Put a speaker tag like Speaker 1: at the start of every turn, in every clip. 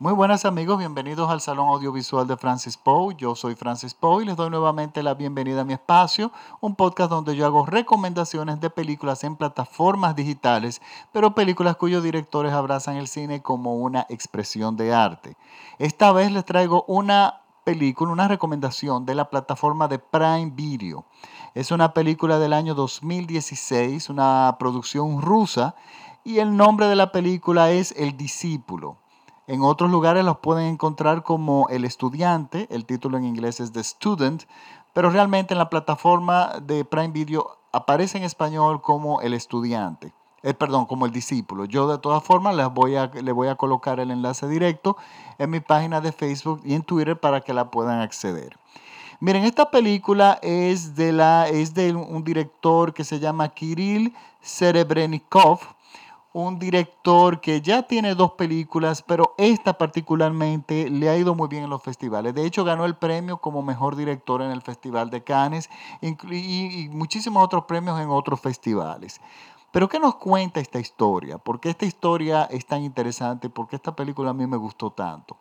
Speaker 1: Muy buenas amigos, bienvenidos al Salón Audiovisual de Francis Poe. Yo soy Francis Poe y les doy nuevamente la bienvenida a mi espacio, un podcast donde yo hago recomendaciones de películas en plataformas digitales, pero películas cuyos directores abrazan el cine como una expresión de arte. Esta vez les traigo una película, una recomendación de la plataforma de Prime Video. Es una película del año 2016, una producción rusa, y el nombre de la película es El Discípulo. En otros lugares los pueden encontrar como El Estudiante, el título en inglés es The Student, pero realmente en la plataforma de Prime Video aparece en español como El Estudiante. Eh, perdón, como el discípulo. Yo de todas formas les voy a, le voy a colocar el enlace directo en mi página de Facebook y en Twitter para que la puedan acceder. Miren, esta película es de, la, es de un director que se llama Kirill Serebrennikov un director que ya tiene dos películas, pero esta particularmente le ha ido muy bien en los festivales. De hecho, ganó el premio como mejor director en el Festival de Cannes y, muchísimos otros premios en otros festivales. Pero ¿qué nos cuenta esta historia? ¿Por qué esta historia es tan interesante? ¿Por qué esta película a mí me gustó tanto?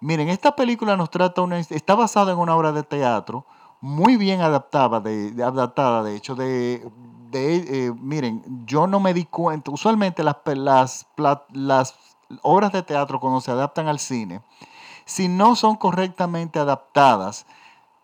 Speaker 1: Miren, esta película nos trata, una, está basada en una obra de teatro muy bien adaptada, de, adaptada de hecho, de, eh, miren, yo no me di cuenta, usualmente las, las, obras de teatro cuando se adaptan al cine, si no son correctamente adaptadas,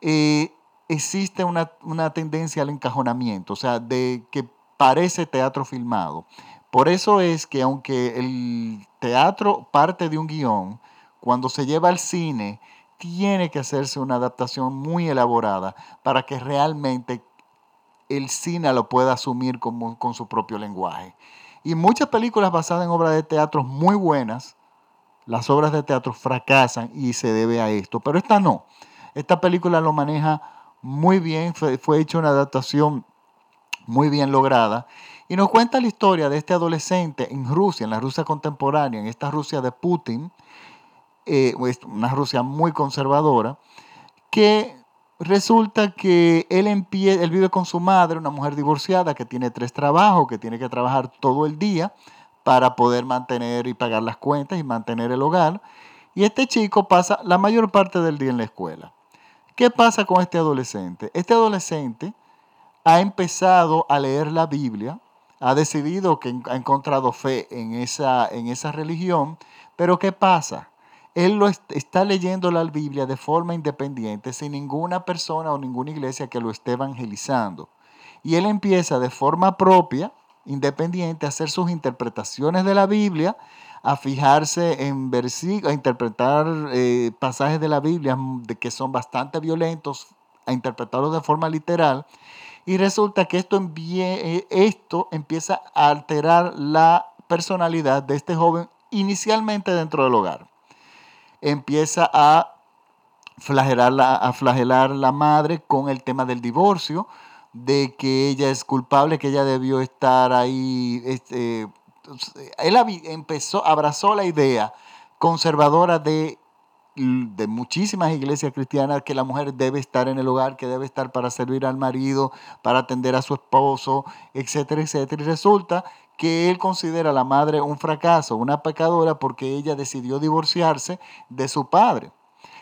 Speaker 1: eh, existe una, una, tendencia al encajonamiento, o sea, de que parece teatro filmado. Por eso es que aunque el teatro parte de un guion, cuando se lleva al cine, tiene que hacerse una adaptación muy elaborada para que realmente el cine lo pueda asumir con su propio lenguaje. Y muchas películas basadas en obras de teatro muy buenas, las obras de teatro fracasan y se debe a esto, pero esta no. Esta película lo maneja muy bien, fue, fue hecha una adaptación muy bien lograda y nos cuenta la historia de este adolescente en Rusia, en la Rusia contemporánea, en esta Rusia de Putin, eh, una Rusia muy conservadora, que resulta que él, vive con su madre, una mujer divorciada que tiene tres trabajos, que tiene que trabajar todo el día para poder mantener y pagar las cuentas y mantener el hogar. Y este chico pasa la mayor parte del día en la escuela. ¿Qué pasa con este adolescente? Este adolescente ha empezado a leer la Biblia, ha decidido que ha encontrado fe en esa, en esa religión, pero ¿qué pasa? Él lo está leyendo la Biblia de forma independiente, sin ninguna persona o ninguna iglesia que lo esté evangelizando. Y él empieza de forma propia, independiente, a hacer sus interpretaciones de la Biblia, a fijarse en versículos, a interpretar eh, pasajes de la Biblia que son bastante violentos, a interpretarlos de forma literal. Y resulta que esto, eh, esto empieza a alterar la personalidad de este joven inicialmente dentro del hogar empieza a flagelar la, a flagelar la madre con el tema del divorcio, de que ella es culpable, que ella debió estar ahí. Este, él empezó, abrazó la idea conservadora de, de muchísimas iglesias cristianas que la mujer debe estar en el hogar, que debe estar para servir al marido, para atender a su esposo, etcétera, etcétera. Y resulta que él considera a la madre un fracaso, una pecadora, porque ella decidió divorciarse de su padre.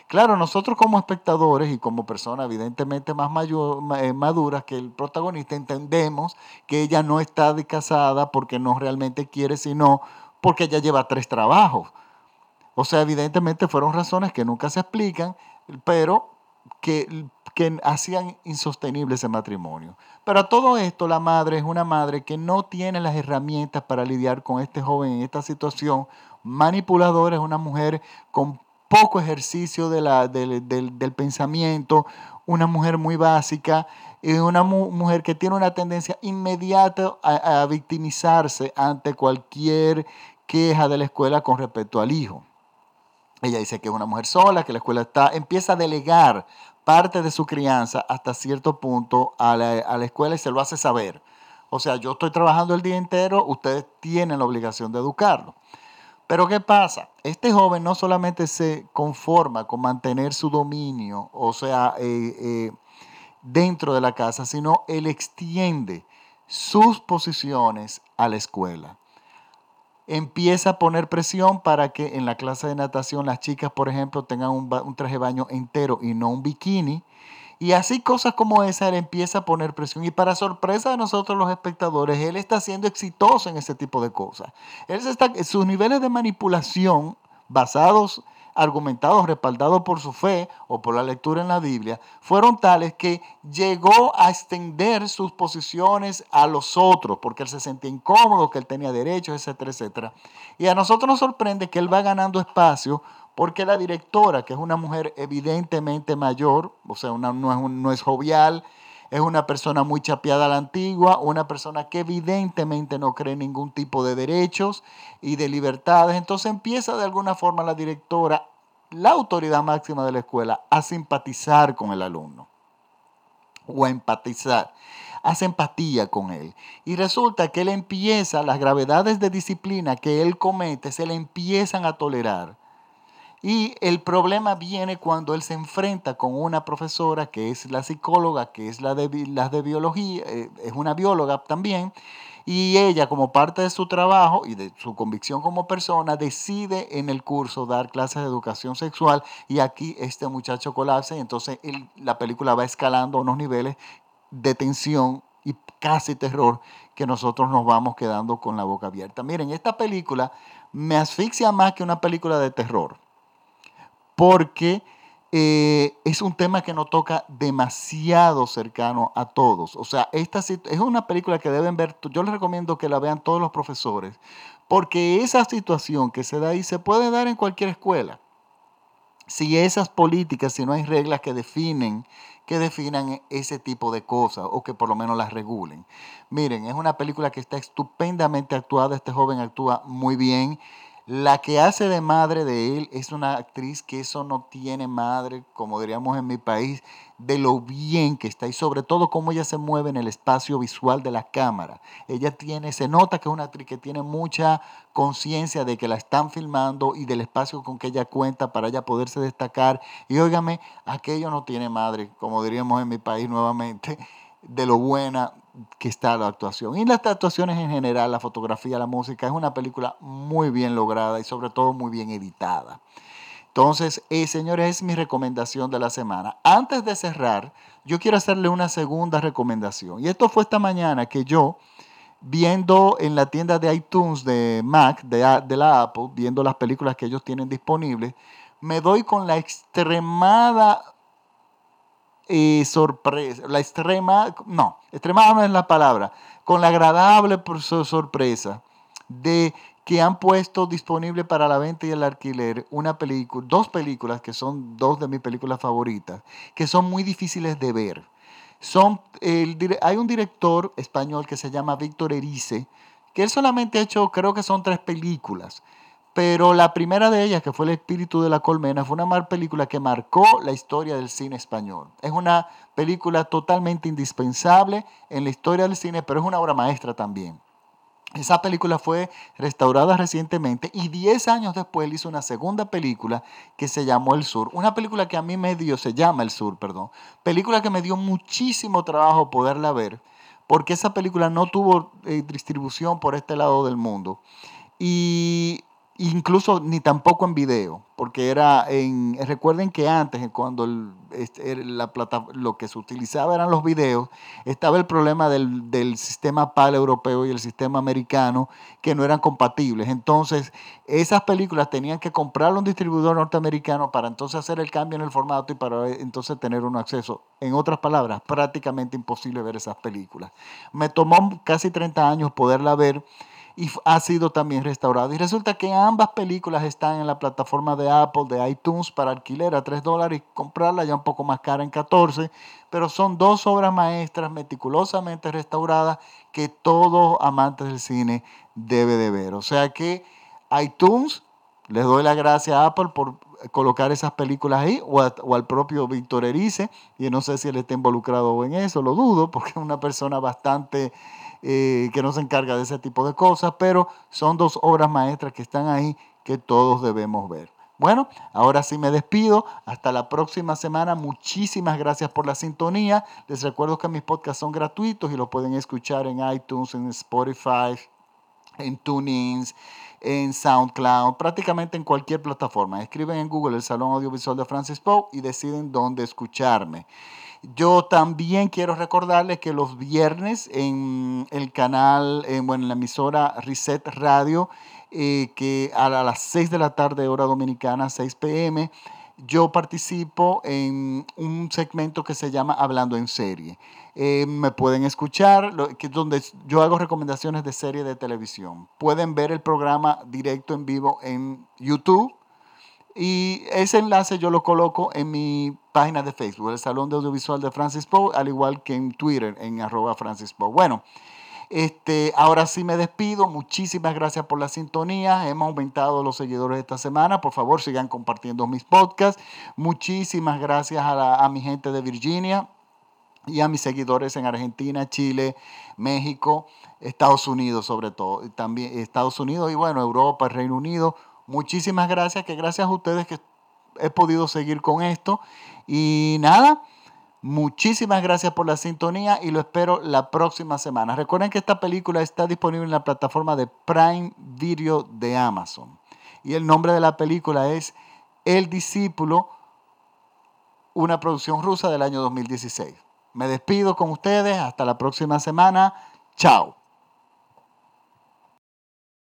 Speaker 1: Claro, nosotros como espectadores y como personas evidentemente más eh, maduras que el protagonista entendemos que ella no está casada porque no realmente quiere, sino porque ella lleva tres trabajos. O sea, evidentemente fueron razones que nunca se explican, pero que, que hacían insostenible ese matrimonio. Pero a todo esto, la madre es una madre que no tiene las herramientas para lidiar con este joven en esta situación. Manipuladora, es una mujer con poco ejercicio del, pensamiento, una mujer muy básica, y una mujer que tiene una tendencia inmediata a victimizarse ante cualquier queja de la escuela con respecto al hijo. Ella dice que es una mujer sola, que la escuela está, empieza a delegar parte de su crianza hasta cierto punto a la, a la, escuela y se lo hace saber. O sea, yo estoy trabajando el día entero, ustedes tienen la obligación de educarlo. Pero ¿qué pasa? Este joven no solamente se conforma con mantener su dominio, o sea, eh, eh, dentro de la casa, sino él extiende sus posiciones a la escuela. Empieza a poner presión para que en la clase de natación las chicas, por ejemplo, tengan un, traje de baño entero y no un bikini. Y así cosas como esa, él empieza a poner presión. Y para sorpresa de nosotros los espectadores, él está siendo exitoso en ese tipo de cosas. Él está, sus niveles de manipulación basados argumentados, respaldados por su fe o por la lectura en la Biblia, fueron tales que llegó a extender sus posiciones a los otros, porque él se sentía incómodo, que él tenía derechos, etcétera, etcétera. Y a nosotros nos sorprende que él va ganando espacio porque la directora, que es una mujer evidentemente mayor, o sea, una, no, es, no es jovial, es una persona muy chapeada a la antigua, una persona que evidentemente no cree en ningún tipo de derechos y de libertades. Entonces empieza de alguna forma la directora, la autoridad máxima de la escuela, a simpatizar con el alumno o a empatizar. Hace empatía con él. Y resulta que él empieza, las gravedades de disciplina que él comete, se le empiezan a tolerar y el problema viene cuando él se enfrenta con una profesora que es la psicóloga, que es la de, biología, eh, es una bióloga también, y ella como parte de su trabajo y de su convicción como persona decide en el curso dar clases de educación sexual y aquí este muchacho colapsa y entonces la película va escalando a unos niveles de tensión y casi terror que nosotros nos vamos quedando con la boca abierta. Miren, esta película me asfixia más que una película de terror porque eh, es un tema que nos toca demasiado cercano a todos. O sea, esta es una película que deben ver, yo les recomiendo que la vean todos los profesores, porque esa situación que se da ahí se puede dar en cualquier escuela. Si esas políticas, si no hay reglas que definen, que definan ese tipo de cosas o que por lo menos las regulen. Miren, es una película que está estupendamente actuada, este joven actúa muy bien la que hace de madre de él es una actriz que eso no tiene madre, como diríamos en mi país, de lo bien que está y sobre todo cómo ella se mueve en el espacio visual de la cámara. Ella tiene, se nota que es una actriz que tiene mucha conciencia de que la están filmando y del espacio con que ella cuenta para ella poderse destacar. Y óigame, aquello no tiene madre, como diríamos en mi país nuevamente, de lo buena que está la actuación. Y las actuaciones en general, la fotografía, la música, es una película muy bien lograda y sobre todo muy bien editada. Entonces, eh, señores, es mi recomendación de la semana. Antes de cerrar, yo quiero hacerle una segunda recomendación. Y esto fue esta mañana que yo, viendo en la tienda de iTunes de Mac, de, de la Apple, viendo las películas que ellos tienen disponibles, me doy con la extremada sorpresa, la extrema, no, extremada no es la palabra, con la agradable sorpresa de que han puesto disponible para la venta y el alquiler una película, dos películas que son dos de mis películas favoritas, que son muy difíciles de ver. Son, hay un director español que se llama Víctor Erice, que él solamente ha hecho, creo que son tres películas, pero la primera de ellas, que fue El espíritu de la colmena, fue una película que marcó la historia del cine español. Es una película totalmente indispensable en la historia del cine, pero es una obra maestra también. Esa película fue restaurada recientemente y 10 años después hizo una segunda película que se llamó El Sur. Una película que a mí me dio, se llama El Sur, perdón. Película que me dio muchísimo trabajo poderla ver porque esa película no tuvo eh, distribución por este lado del mundo. Y incluso ni tampoco en video, porque era en, recuerden que antes, cuando este, la plata, lo que se utilizaba eran los videos, estaba el problema del, del, sistema PAL europeo y el sistema americano, que no eran compatibles. Entonces, esas películas tenían que comprarlo un distribuidor norteamericano para entonces hacer el cambio en el formato y para entonces tener un acceso. En otras palabras, prácticamente imposible ver esas películas. Me tomó casi 30 años poderla ver y ha sido también restaurado. Y resulta que ambas películas están en la plataforma de Apple, de iTunes, para alquiler a 3 dólares y comprarla ya un poco más cara en 14. Pero son dos obras maestras meticulosamente restauradas que todo amante del cine debe de ver. O sea que iTunes, les doy la gracia a Apple por colocar esas películas ahí o, o, al propio Víctor Erice, y no sé si él está involucrado en eso, lo dudo, porque es una persona bastante eh, que no se encarga de ese tipo de cosas, pero son dos obras maestras que están ahí que todos debemos ver. Bueno, ahora sí me despido. Hasta la próxima semana. Muchísimas gracias por la sintonía. Les recuerdo que mis podcasts son gratuitos y los pueden escuchar en iTunes, en Spotify, en TuneIn, en SoundCloud, prácticamente en cualquier plataforma. Escriben en Google el Salón Audiovisual de Francis Poe y deciden dónde escucharme. Yo también quiero recordarles que los viernes en el canal, en, bueno, en la emisora Reset Radio, eh, que a las 6 de la tarde, hora dominicana, 6 pm, yo participo en un segmento que se llama Hablando en Serie. Eh, me pueden escuchar, donde yo hago recomendaciones de serie de televisión. Pueden ver el programa directo en vivo en YouTube. Y ese enlace yo lo coloco en mi página de Facebook, el Salón de Audiovisual de Francis Poe, al igual que en Twitter, en arroba Francis Poe. Bueno, este, ahora sí me despido. Muchísimas gracias por la sintonía. Hemos aumentado los seguidores esta semana. Por favor, sigan compartiendo mis podcasts. Muchísimas gracias a, a mi gente de Virginia y a mis seguidores en Argentina, Chile, México, Estados Unidos sobre todo. También Estados Unidos y bueno, Europa, Reino Unido. Muchísimas gracias, que gracias a ustedes que he podido seguir con esto. Y nada. Muchísimas gracias por la sintonía y lo espero la próxima semana. Recuerden que esta película está disponible en la plataforma de Prime Video de Amazon. Y el nombre de la película es El Discípulo, una producción rusa del año 2016. Me despido con ustedes. Hasta la próxima semana. Chao.